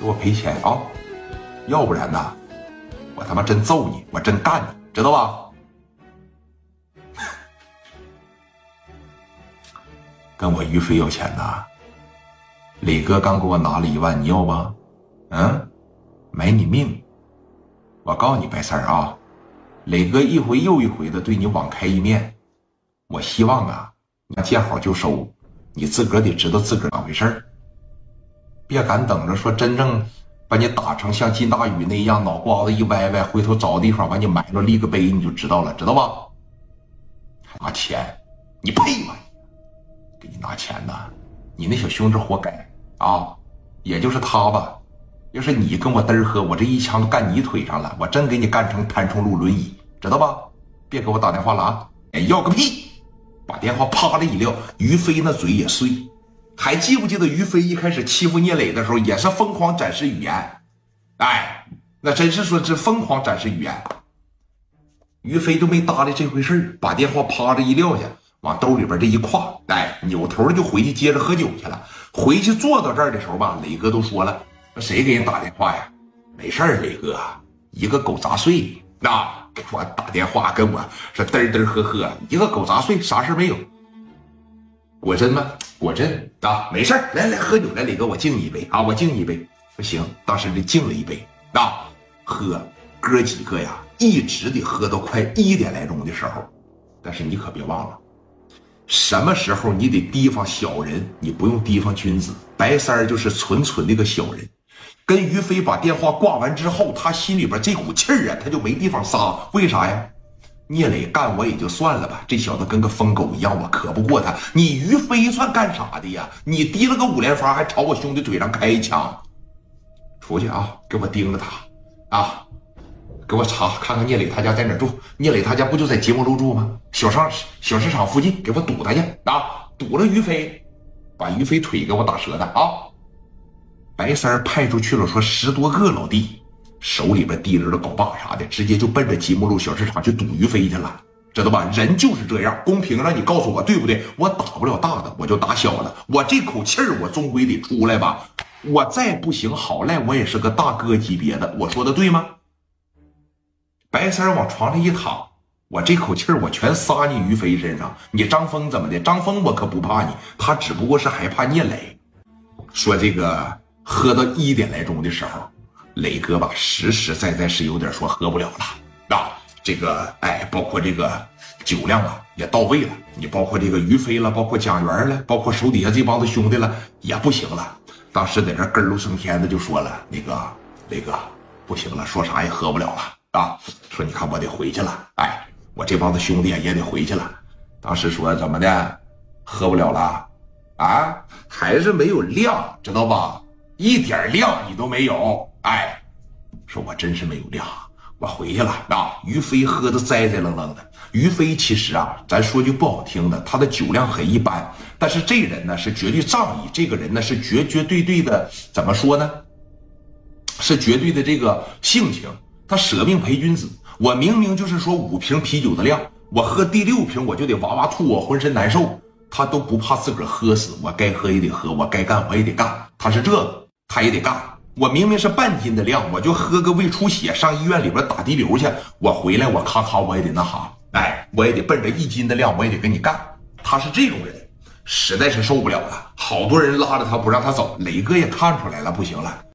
给我赔钱啊！要不然呢，我他妈真揍你，我真干你，知道吧？跟我于飞要钱呐？磊哥刚给我拿了一万，你要吗？嗯，买你命！我告诉你白三儿啊，磊哥一回又一回的对你网开一面，我希望啊，你见好就收，你自个儿得知道自个儿咋回事儿，别敢等着说真正把你打成像金大宇那样，脑瓜子一歪歪，回头找个地方把你埋了立个碑，你就知道了，知道吧？拿钱，你配吗？给你拿钱呢？你那小兄弟活该啊！也就是他吧。要是你跟我嘚儿喝，我这一枪干你腿上了，我真给你干成摊冲路轮椅，知道吧？别给我打电话了啊！哎，要个屁！把电话啪的一撂，于飞那嘴也碎。还记不记得于飞一开始欺负聂磊的时候，也是疯狂展示语言？哎，那真是说是疯狂展示语言。于飞都没搭理这回事把电话啪的一撂下，往兜里边这一挎，哎，扭头就回去接着喝酒去了。回去坐到这儿的时候吧，磊哥都说了。谁给人打电话呀？没事儿，磊哥，一个狗杂碎，那给我打电话，跟我说嘚嘚呵呵，一个狗杂碎，啥事没有。果真吗？果真啊，没事儿，来来喝酒来，磊哥，我敬你一杯啊，我敬你一杯。不行，当时就敬了一杯啊，喝，哥几个呀，一直得喝到快一点来钟的时候。但是你可别忘了，什么时候你得提防小人，你不用提防君子。白三儿就是纯纯的个小人。跟于飞把电话挂完之后，他心里边这股气儿啊，他就没地方撒。为啥呀？聂磊干我也就算了吧，这小子跟个疯狗一样，我可不过他。你于飞算干啥的呀？你提了个五连发，还朝我兄弟腿上开一枪。出去啊，给我盯着他啊，给我查看看聂磊他家在哪住。聂磊他家不就在节目路住吗？小商小市场附近，给我堵他去啊！堵了于飞，把于飞腿给我打折的啊！白三派出去了，说十多个老弟，手里边提着的镐把啥的，直接就奔着吉木路小市场去堵于飞去了，知道吧？人就是这样，公平让你告诉我对不对？我打不了大的，我就打小的，我这口气儿我终归得出来吧。我再不行，好赖我也是个大哥级别的，我说的对吗？白三往床上一躺，我这口气儿我全撒你于飞身上。你张峰怎么的？张峰我可不怕你，他只不过是害怕聂磊。说这个。喝到一点来钟的时候，磊哥吧，实实在在是有点说喝不了了啊。这个哎，包括这个酒量啊也到位了。你包括这个于飞了，包括蒋元了，包括手底下这帮子兄弟了，也不行了。当时在这咯喽升天的就说了：“那个磊哥不行了，说啥也喝不了了啊。说你看我得回去了，哎，我这帮子兄弟也得回去了。当时说怎么的，喝不了了啊？还是没有量，知道吧？”一点量你都没有，哎，说我真是没有量，我回去了啊。于飞喝的栽栽愣愣的。于飞其实啊，咱说句不好听的，他的酒量很一般，但是这人呢是绝对仗义，这个人呢是绝绝对对的，怎么说呢？是绝对的这个性情，他舍命陪君子。我明明就是说五瓶啤酒的量，我喝第六瓶我就得哇哇吐，我浑身难受，他都不怕自个儿喝死。我该喝也得喝，我该干我也得干，他是这个。他也得干，我明明是半斤的量，我就喝个胃出血，上医院里边打滴流去。我回来，我咔咔，我也得那啥，哎，我也得奔着一斤的量，我也得跟你干。他是这种人，实在是受不了了，好多人拉着他不让他走，雷哥也看出来了，不行了。